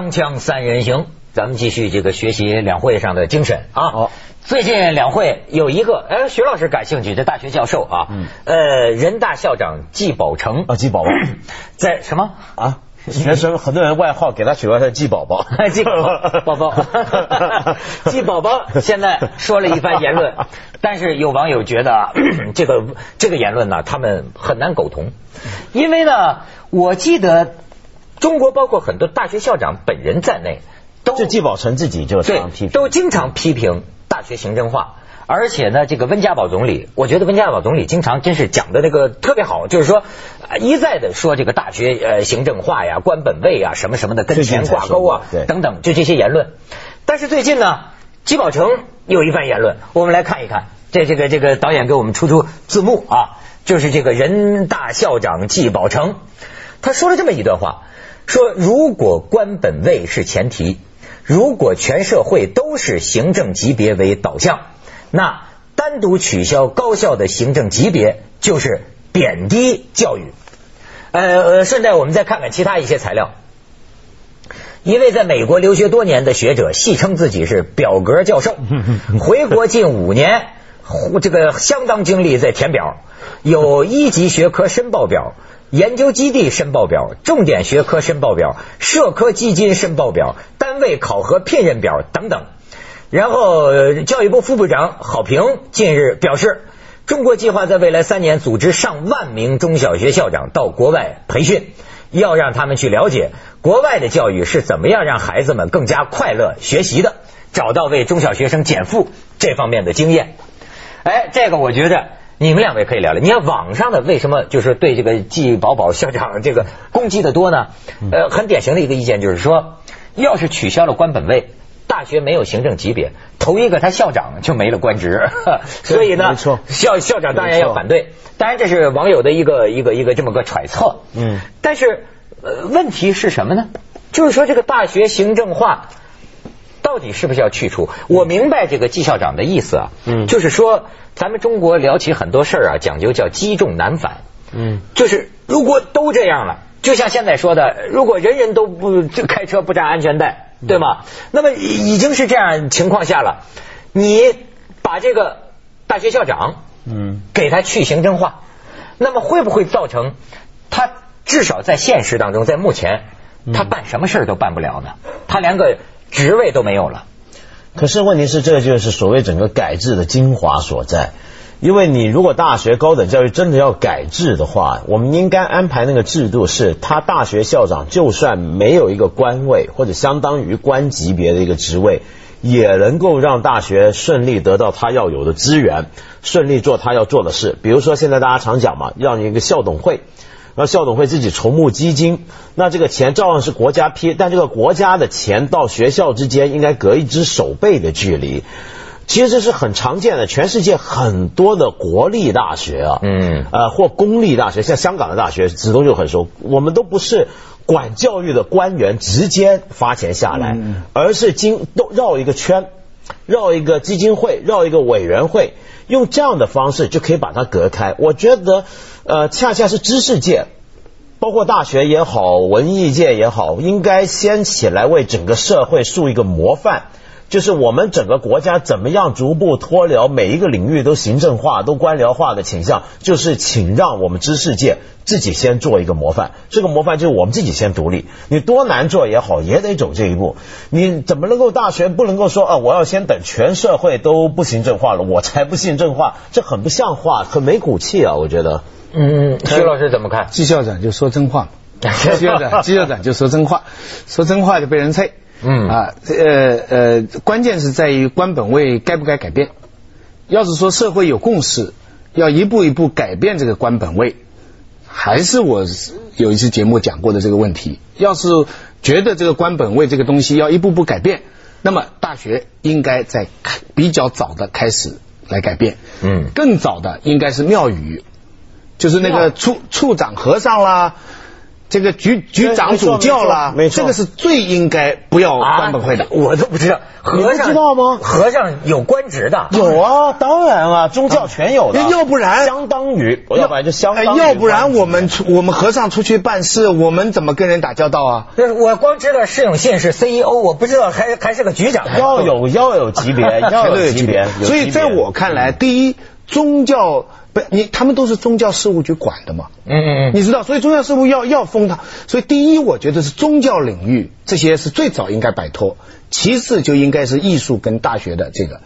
锵锵三人行，咱们继续这个学习两会上的精神啊。好。最近两会有一个，哎，徐老师感兴趣，的大学教授啊，嗯。呃，人大校长季宝成。啊，季宝宝。在什么？啊，学生很多人外号给他取外号季宝宝，季宝宝宝宝，季宝宝现在说了一番言论，但是有网友觉得啊 这个这个言论呢，他们很难苟同，因为呢，我记得中国包括很多大学校长本人在内，都就季宝成自己就对常批评，都经常批评大学行政化。而且呢，这个温家宝总理，我觉得温家宝总理经常真是讲的那个特别好，就是说呃一再的说这个大学呃行政化呀、官本位啊、什么什么的跟钱挂钩啊等等，就这些言论。但是最近呢，季宝成有一番言论，我们来看一看。这这个这个导演给我们出出字幕啊，就是这个人大校长季宝成，他说了这么一段话，说如果官本位是前提，如果全社会都是行政级别为导向，那单独取消高校的行政级别就是贬低教育。呃呃，顺带我们再看看其他一些材料。一位在美国留学多年的学者戏称自己是表格教授，回国近五年，这个相当精力在填表，有一级学科申报表、研究基地申报表、重点学科申报表、社科基金申报表、单位考核聘任表等等。然后，教育部副部长郝平近日表示，中国计划在未来三年组织上万名中小学校长到国外培训，要让他们去了解国外的教育是怎么样让孩子们更加快乐学习的，找到为中小学生减负这方面的经验。哎，这个我觉得你们两位可以聊聊。你看网上的为什么就是对这个季宝宝校长这个攻击的多呢？呃，很典型的一个意见就是说，要是取消了官本位。大学没有行政级别，头一个他校长就没了官职，所以呢，校校长当然要反对。当然这是网友的一个一个一个这么个揣测。嗯，但是呃，问题是什么呢？就是说这个大学行政化到底是不是要去除？我明白这个季校长的意思啊，嗯就是说咱们中国聊起很多事儿啊，讲究叫积重难返。嗯，就是如果都这样了，就像现在说的，如果人人都不就开车不扎安全带。对吗？那么已经是这样情况下了，你把这个大学校长，嗯，给他去行政化，那么会不会造成他至少在现实当中，在目前他办什么事儿都办不了呢？他连个职位都没有了。可是问题是，这就是所谓整个改制的精华所在。因为你如果大学高等教育真的要改制的话，我们应该安排那个制度是，他大学校长就算没有一个官位或者相当于官级别的一个职位，也能够让大学顺利得到他要有的资源，顺利做他要做的事。比如说现在大家常讲嘛，让一个校董会。让校董会自己筹募基金，那这个钱照样是国家批，但这个国家的钱到学校之间应该隔一只手背的距离。其实这是很常见的，全世界很多的国立大学啊，嗯呃，或公立大学，像香港的大学，子东就很熟，我们都不是管教育的官员直接发钱下来，而是经都绕一个圈，绕一个基金会，绕一个委员会，用这样的方式就可以把它隔开。我觉得，呃，恰恰是知识界。包括大学也好，文艺界也好，应该先起来为整个社会树一个模范。就是我们整个国家怎么样逐步脱辽每一个领域都行政化、都官僚化的倾向，就是请让我们知识界自己先做一个模范。这个模范就是我们自己先独立，你多难做也好，也得走这一步。你怎么能够大学不能够说啊，我要先等全社会都不行政化了，我才不行政化？这很不像话，很没骨气啊！我觉得。嗯，徐老师怎么看？季校长就说真话嘛，季校长季校长就说真话，说真话就被人啐。嗯啊，呃呃，关键是在于官本位该不该改变。要是说社会有共识，要一步一步改变这个官本位，还是我有一次节目讲过的这个问题。要是觉得这个官本位这个东西要一步步改变，那么大学应该在比较早的开始来改变。嗯更早的应该是庙宇，就是那个处处长和尚啦。这个局局长主教啦，没错这个是最应该不要官本会的啊。我都不知道，和尚知道吗和尚有官职的，有啊，当然啊，宗教全有的。那要不然相当于，要不然就相当于哎要不然我们出我们和尚出去办事，我们怎么跟人打交道啊？就是我光知道释永信是 CEO，我不知道还还是个局长。要有要有级别，要有级别。所以在我看来，第一，宗教不，你他们都是宗教事务局管的嘛。嗯嗯嗯，你知道，所以宗教事务要要封他。所以第一，我觉得是宗教领域这些是最早应该摆脱，其次就应该是艺术跟大学的这个。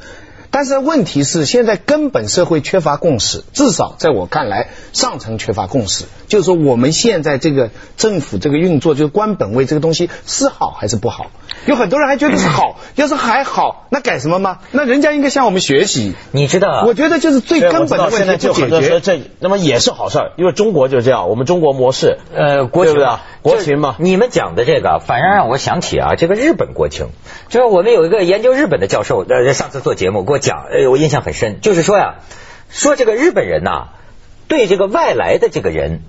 但是问题是，现在根本社会缺乏共识，至少在我看来，上层缺乏共识。就是说，我们现在这个政府这个运作，就是官本位这个东西是好还是不好？有很多人还觉得是好，要是还好，那改什么吗？那人家应该向我们学习。你知道，我觉得就是最根本的问题不解就很多说决。这，那么也是好事儿，因为中国就是这样，我们中国模式，呃，国情对不对国情嘛你们讲的这个，反而让我想起啊，这个日本国情。就是我们有一个研究日本的教授，呃，上次做节目给我讲，哎，我印象很深，就是说呀，说这个日本人呐、对这个外来的这个人，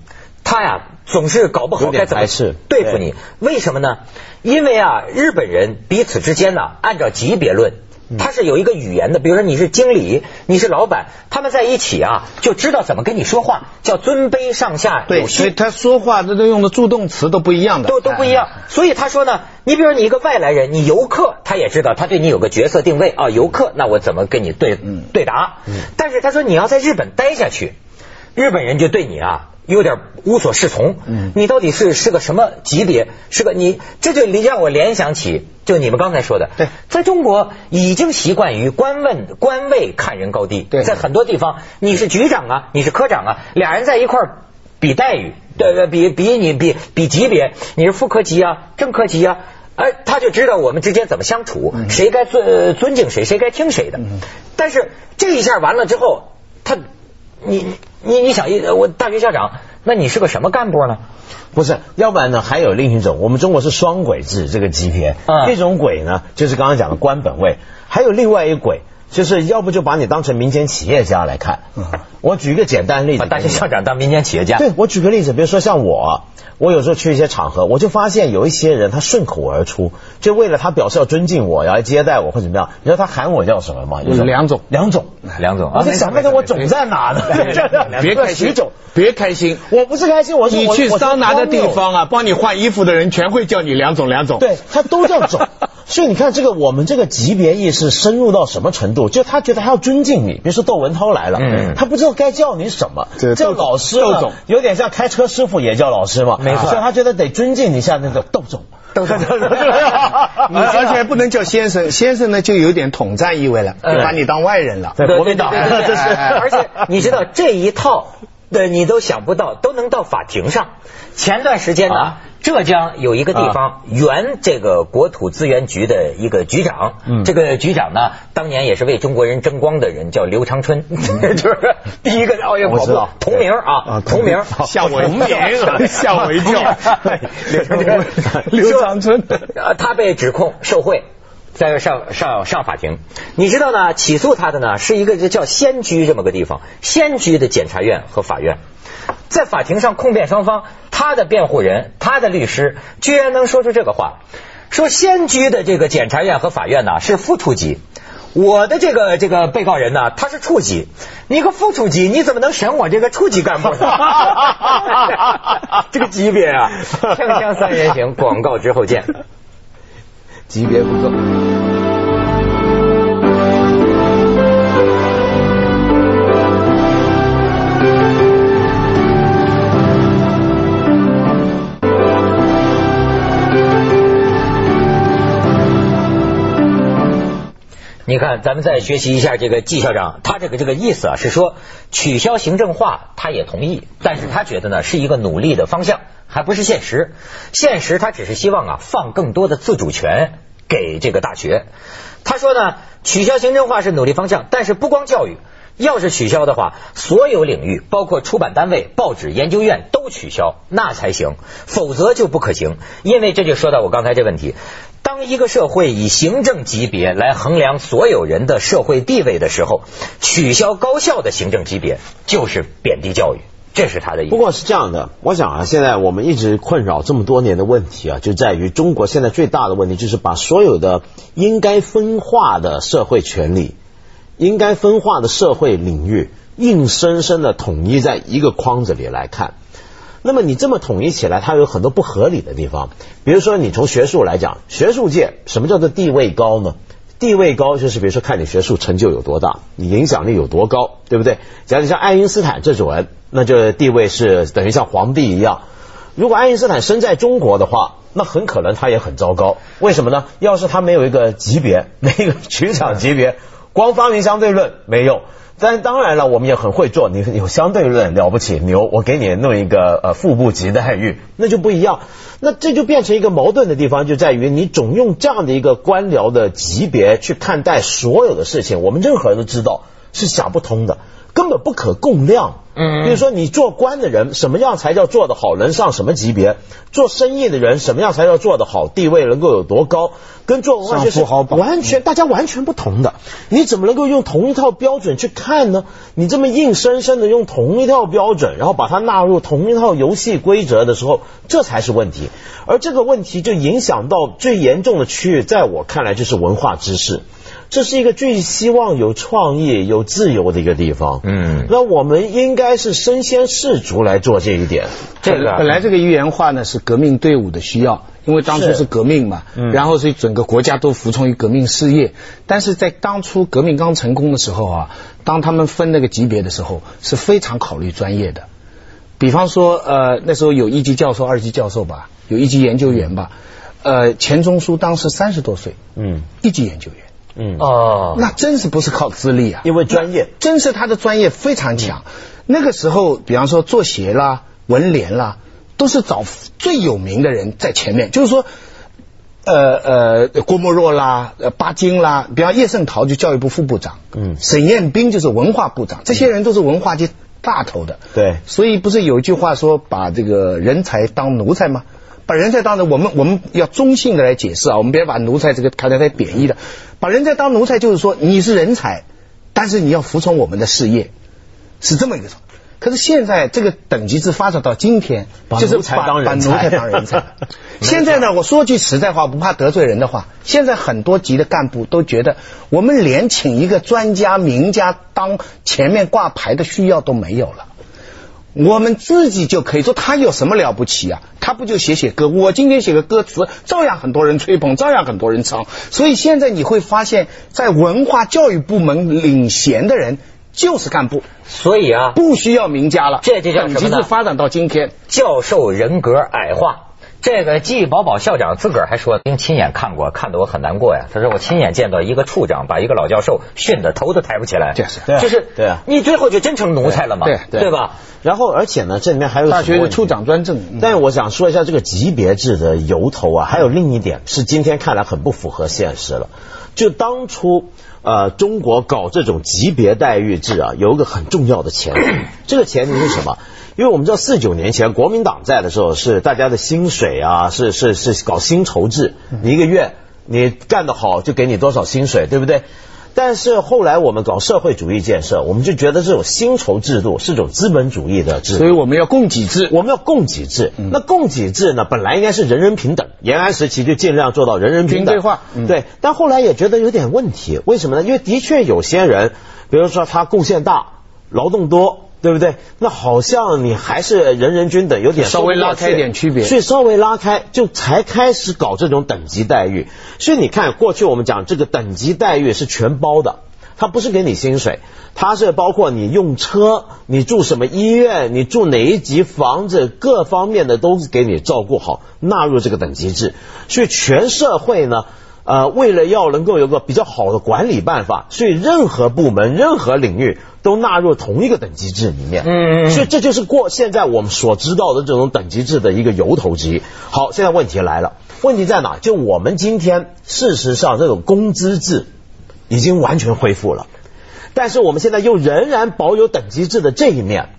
他呀总是搞不好该怎么对付你。为什么呢？因为啊，日本人彼此之间呢，按照级别论。嗯他是有一个语言的，比如说你是经理，你是老板，他们在一起啊，就知道怎么跟你说话，叫尊卑上下有对，所以。他说话这都用的助动词都不一样的，都都不一样。所以他说呢，你比如你一个外来人，你游客，他也知道他对你有个角色定位啊，游客，那我怎么跟你对对答？但是他说你要在日本待下去，日本人就对你啊。有点无所适从，嗯。你到底是是个什么级别？是个你这就让我联想起，就你们刚才说的，对。在中国已经习惯于官问官位看人高低，对。在很多地方你是局长啊，你是科长啊，俩人在一块儿比待遇，对对，比比你比比级别，你是副科级啊，正科级啊，哎，他就知道我们之间怎么相处，谁该尊尊敬谁，谁该听谁的。但是这一下完了之后，他你你你想一我大学校长，那你是个什么干部呢？不是，要不然呢还有另一种，我们中国是双轨制这个级别，嗯一种轨呢就是刚刚讲的官本位，还有另外一轨。就是要不就把你当成民间企业家来看。我举一个简单例子把大学校长当民间企业家，对，我举个例子，比如说像我，我有时候去一些场合，我就发现有一些人他顺口而出，就为了他表示要尊敬我，要来接待我或怎么样，你知道他喊我叫什么吗？有梁总梁总，梁总啊我在想那个我种在哪呢？别开心，，别开心。我不是开心，我是你我我是去桑拿的地方啊，帮你换衣服的人全会叫你梁总，梁总。对他都叫总。所以你看，这个我们这个级别意识深入到什么程度？就他觉得他要尊敬你，比如说窦文涛来了，嗯他不知道该叫你什么，叫老师呢窦总有点像开车师傅也叫老师嘛，没错所以他觉得得尊敬一下那个窦总。窦总 你而且不能叫先生，先生呢就有点统战意味了，就把你当外人了。对国民党而且你知道这一套，对你都想不到，都能到法庭上。前段时间呢，啊浙江有一个地方原这个国土资源局的一个局长，嗯。这个局长呢，当年也是为中国人争光的人，叫刘长春，就是第一个奥运跑步同名啊，同名，吓我一跳。吓我一跳。刘长春，刘长春。呃，他被指控受贿。在上上上法庭，你知道呢？起诉他的呢是一个叫仙居这么个地方，仙居的检察院和法院，在法庭上控辩双方，他的辩护人，他的律师居然能说出这个话，说仙居的这个检察院和法院呢是副处级。我的这个这个被告人呢，他是处级，你个副处级，你怎么能审我这个处级干部呢？这个级别啊！锵锵三人行，广告之后见。级别不够。你看，咱们再学习一下这个季校长，他这个这个意思啊，是说取消行政化，他也同意，但是他觉得呢是一个努力的方向，还不是现实。现实他只是希望啊放更多的自主权给这个大学。他说呢，取消行政化是努力方向，但是不光教育。要是取消的话，所有领域，包括出版单位、报纸、研究院都取消，那才行，否则就不可行。因为这就说到我刚才这问题，当一个社会以行政级别来衡量所有人的社会地位的时候，取消高校的行政级别就是贬低教育。这是他的意思。不过是这样的，我想啊，现在我们一直困扰这么多年的问题啊，就在于中国现在最大的问题就是把所有的应该分化的社会权利、应该分化的社会领域，硬生生的统一在一个框子里来看。那么你这么统一起来，它有很多不合理的地方。比如说，你从学术来讲，学术界什么叫做地位高呢？地位高就是比如说看你学术成就有多大，你影响力有多高，对不对？假如像爱因斯坦这种人，那就地位是等于像皇帝一样。如果爱因斯坦生在中国的话，那很可能他也很糟糕。为什么呢？要是他没有一个级别，没一个局长级别，光发明相对论没用。但当然了，我们也很会做。你有相对论了不起，牛，我给你弄一个呃副部级待遇，那就不一样。那这就变成一个矛盾的地方，就在于你总用这样的一个官僚的级别去看待所有的事情，我们任何人都知道是想不通的。根本不可共量。嗯，比如说你做官的人，什么样才叫做得好，能上什么级别？做生意的人，什么样才叫做得好，地位能够有多高？跟做文化学是完全大家完全不同的。你怎么能够用同一套标准去看呢？你这么硬生生的用同一套标准，然后把它纳入同一套游戏规则的时候，这才是问题。而这个问题就影响到最严重的区域，在我看来就是文化知识。这是一个最希望有创意、有自由的一个地方。嗯，那我们应该是身先士卒来做这一点。这个本来这个一元化呢是革命队伍的需要，因为当初是革命嘛，嗯然后所以整个国家都服从于革命事业。但是在当初革命刚成功的时候啊，当他们分那个级别的时候，是非常考虑专业的。比方说，呃，那时候有一级教授、二级教授吧，有一级研究员吧。呃，钱钟书当时三十多岁，嗯，一级研究员。嗯哦，那真是不是靠资历啊？因为专业，真是他的专业非常强。那个时候，比方说做鞋啦、文联啦，都是找最有名的人在前面。就是说，呃呃，郭沫若啦、巴金啦，比方叶圣陶就教育部副部长，嗯，沈雁冰就是文化部长，这些人都是文化界大头的。对，所以不是有一句话说，把这个人才当奴才吗？把人才当成我们我们要中性的来解释啊，我们别把奴才这个看得太贬义的。把人才当奴才，就是说你是人才，但是你要服从我们的事业，是这么一个可是现在这个等级制发展到今天，就是把把奴才当人才。现在呢，我说句实在话，不怕得罪人的话，现在很多级的干部都觉得，我们连请一个专家名家当前面挂牌的需要都没有了。我们自己就可以说，他有什么了不起啊？他不就写写歌？我今天写个歌词，照样很多人吹捧，照样很多人唱。所以现在你会发现，在文化教育部门领衔的人就是干部。所以啊，不需要名家了。这就叫什么呢？发展到今天，教授人格矮化。这个季宝宝校长自个儿还说，因亲眼看过，看得我很难过呀。他说我亲眼见到一个处长把一个老教授训得头都抬不起来，就是，就是对啊，你最后就真成奴才了嘛，对对吧？然后而且呢，这里面还有大学的处长专政。但是我想说一下这个级别制的由头啊，还有另一点是今天看来很不符合现实了。就当初呃中国搞这种级别待遇制啊，有一个很重要的前提，这个前提是什么？因为我们知道四九年前国民党在的时候是大家的薪水啊，是是是搞薪酬制，你一个月你干得好就给你多少薪水，对不对？但是后来我们搞社会主义建设，我们就觉得这种薪酬制度是种资本主义的制度，所以我们要供给制，我们要供给制。那供给制呢，本来应该是人人平等，延安时期就尽量做到人人平等化，对。但后来也觉得有点问题，为什么呢？因为的确有些人，比如说他贡献大，劳动多。对不对？那好像你还是人人均等，有点稍微拉开一点区别，所以稍微拉开就才开始搞这种等级待遇。所以你看，过去我们讲这个等级待遇是全包的，它不是给你薪水，它是包括你用车、你住什么医院、你住哪一级房子，各方面的都给你照顾好，纳入这个等级制。所以全社会呢。呃，为了要能够有个比较好的管理办法，所以任何部门、任何领域都纳入同一个等级制里面。嗯，所以这就是过现在我们所知道的这种等级制的一个由头之一。好，现在问题来了，问题在哪？就我们今天事实上这种工资制已经完全恢复了，但是我们现在又仍然保有等级制的这一面。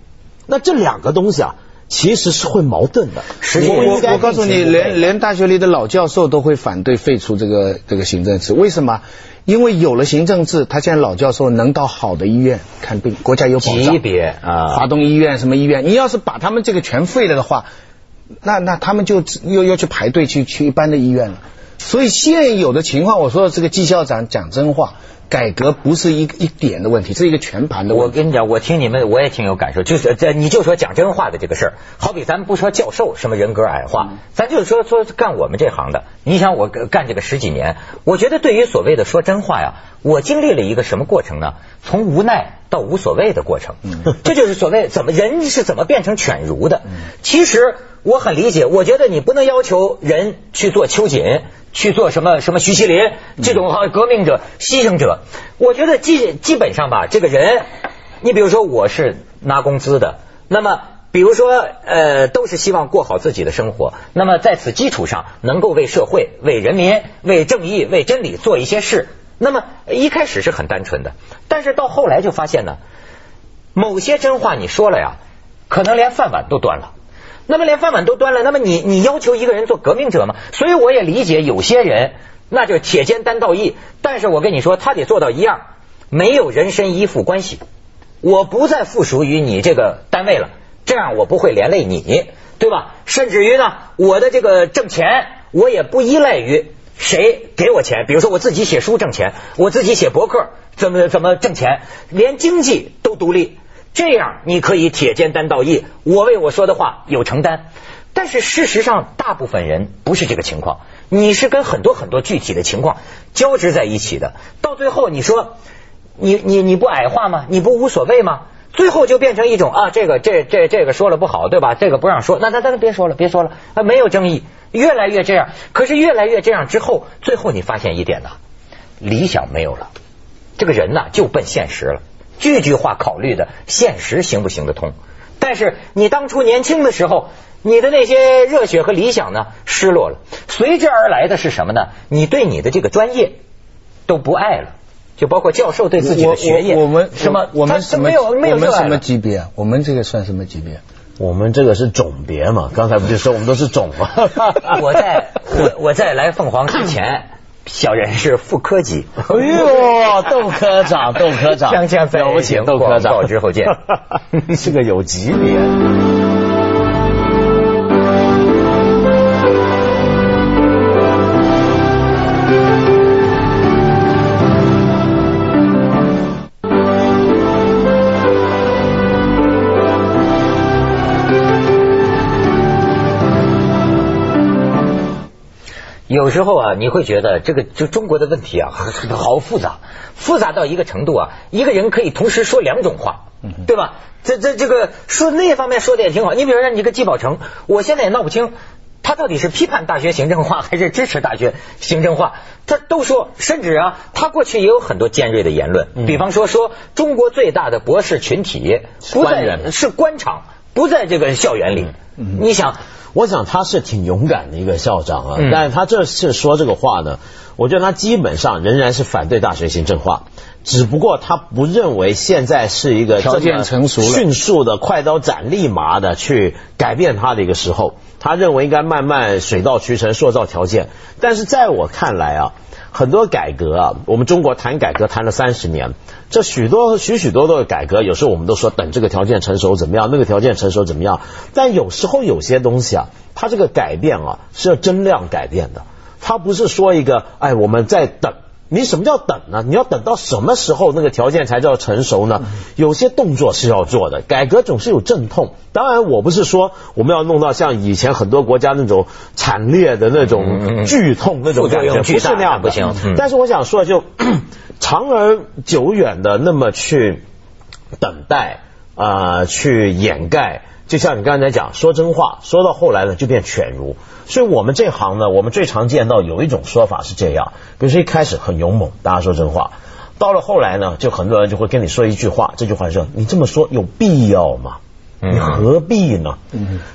那这两个东西啊。其实是会矛盾的。我我告诉你，连连大学里的老教授都会反对废除这个这个行政制。为什么？因为有了行政制，他现在老教授能到好的医院看病，国家有保障。级别啊华东医院什么医院，你要是把他们这个全废了的话，那那他们就又要去排队去去一般的医院了。所以现有的情况，我说这个季校长讲真话，改革不是一一点的问题，是一个全盘的问题。我跟你讲，我听你们我也挺有感受，就是这你就说讲真话的这个事儿，好比咱们不说教授什么人格矮化，咱就是说说干我们这行的。你想我干这个十几年，我觉得对于所谓的说真话呀，我经历了一个什么过程呢？从无奈到无所谓的过程，这就是所谓怎么人是怎么变成犬儒的。其实我很理解，我觉得你不能要求人去做秋瑾，去做什么什么徐锡林这种好革命者、牺牲者。我觉得基基本上吧，这个人，你比如说我是拿工资的，那么。比如说，呃，都是希望过好自己的生活。那么在此基础上，能够为社会、为人民、为正义、为真理做一些事。那么一开始是很单纯的，但是到后来就发现呢，某些真话你说了呀，可能连饭碗都端了。那么连饭碗都端了，那么你你要求一个人做革命者吗？所以我也理解有些人，那就铁肩担道义。但是我跟你说，他得做到一样，没有人身依附关系，我不再附属于你这个单位了。这样我不会连累你，对吧？甚至于呢，我的这个挣钱，我也不依赖于谁给我钱。比如说我自己写书挣钱，我自己写博客怎么怎么挣钱，连经济都独立。这样你可以铁肩担道义，我为我说的话有承担。但是事实上，大部分人不是这个情况。你是跟很多很多具体的情况交织在一起的。到最后你说，你你你不矮化吗？你不无所谓吗？最后就变成一种啊，这个这这这个说了不好，对吧？这个不让说，那那那别说了，别说了，啊，没有争议，越来越这样。可是越来越这样之后，最后你发现一点呢，理想没有了，这个人呢就奔现实了，句句话考虑的现实行不行得通？但是你当初年轻的时候，你的那些热血和理想呢，失落了，随之而来的是什么呢？你对你的这个专业都不爱了。就包括教授对自己的学业，我们什么我们什么没有没有我们什么级别？我们这个算什么级别？我们这个是种别嘛，刚才不就说我们都是种嘛？我在我我在来凤凰之前，小人是副科级。哎呦，窦科长，窦科长，锵锵三人行，窦科长，广告之后见。是个有级别。有时候啊，你会觉得这个就中国的问题啊，好复杂，复杂到一个程度啊，一个人可以同时说两种话，对吧？这这这个说那方面说的也挺好。你比如说你个季宝成，我现在也闹不清，他到底是批判大学行政化还是支持大学行政化？他都说，甚至啊，他过去也有很多尖锐的言论，比方说说中国最大的博士群体不在是官场，不在这个校园里。你想。我想他是挺勇敢的一个校长啊，但是他这次说这个话呢，我觉得他基本上仍然是反对大学行政化，只不过他不认为现在是一个条件成熟、迅速的快刀斩立麻的去改变他的一个时候，他认为应该慢慢水到渠成塑造条件。但是在我看来啊。很多改革啊，我们中国谈改革谈了三十年，这许多许许多多的改革，有时候我们都说等这个条件成熟怎么样，那个条件成熟怎么样，但有时候有些东西啊，它这个改变啊是要增量改变的，它不是说一个哎我们在等。你什么叫等呢？你要等到什么时候那个条件才叫成熟呢？有些动作是要做的，改革总是有阵痛。当然，我不是说我们要弄到像以前很多国家那种惨烈的那种剧痛那种感觉，不是那样不行。但是我想说，就 长而久远的那么去等待啊，去掩盖。就像你刚才讲，说真话，说到后来呢，就变犬儒。所以我们这行呢，我们最常见到有一种说法是这样：，比如说一开始很勇猛，大家说真话；，到了后来呢，就很多人就会跟你说一句话，这句话说：“你这么说有必要吗？你何必呢？”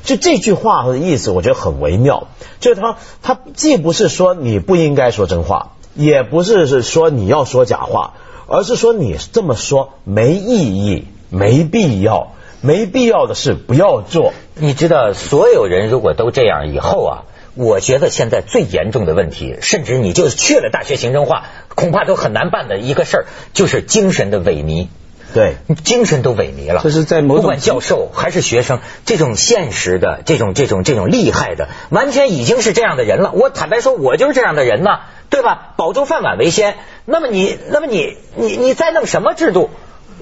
就这句话的意思，我觉得很微妙。就是他，他既不是说你不应该说真话，也不是是说你要说假话，而是说你这么说没意义、没必要。没必要的事不要做。你知道，所有人如果都这样以后啊，我觉得现在最严重的问题，甚至你就去了大学行政化，恐怕都很难办的一个事儿，就是精神的萎靡。对，精神都萎靡了。这是在某种不管教授还是学生，这种现实的、这种这种这种厉害的，完全已经是这样的人了。我坦白说，我就是这样的人呐，对吧？保住饭碗为先。那么你，那么你，你你再弄什么制度？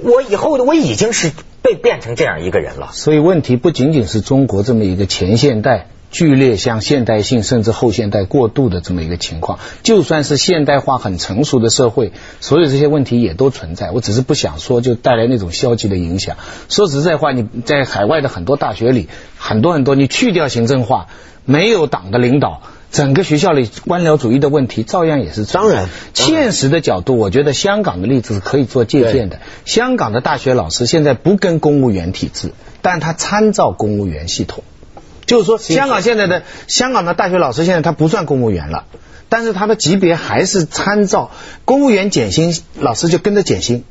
我以后的我已经是被变成这样一个人了。所以问题不仅仅是中国这么一个前现代。剧烈向现代性甚至后现代过渡的这么一个情况，就算是现代化很成熟的社会，所有这些问题也都存在。我只是不想说，就带来那种消极的影响。说实在话，你在海外的很多大学里，很多很多，你去掉行政化，没有党的领导，整个学校里官僚主义的问题照样也是。当然，现实的角度，我觉得香港的例子是可以做借鉴的。香港的大学老师现在不跟公务员体制，但他参照公务员系统。就是说，香港现在的香港的大学老师现在他不算公务员了，但是他的级别还是参照公务员减薪，老师就跟着减薪；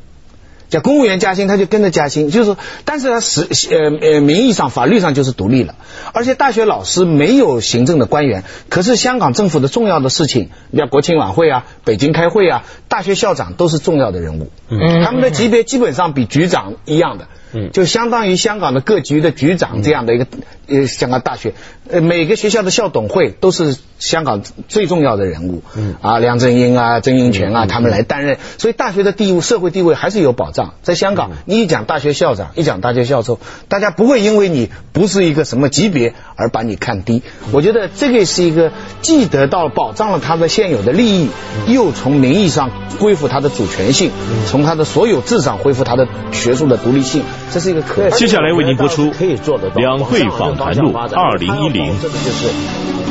叫公务员加薪，他就跟着加薪。就是说，但是他实呃呃名义上、法律上就是独立了。而且大学老师没有行政的官员，可是香港政府的重要的事情，你像国庆晚会啊、北京开会啊，大学校长都是重要的人物。嗯，他们的级别基本上比局长一样的。嗯，就相当于香港的各局的局长这样的一个呃香港大学，呃每个学校的校董会都是香港最重要的人物，嗯。啊梁振英啊曾荫权啊他们来担任，所以大学的地位社会地位还是有保障。在香港，你一讲大学校长，一讲大学教授，大家不会因为你不是一个什么级别而把你看低。我觉得这个是一个既得到保障了他的现有的利益，又从名义上恢复他的主权性，从他的所有制上恢复他的学术的独立性。这是一个可接下来为您播出可以做得到两会访谈录二零一零。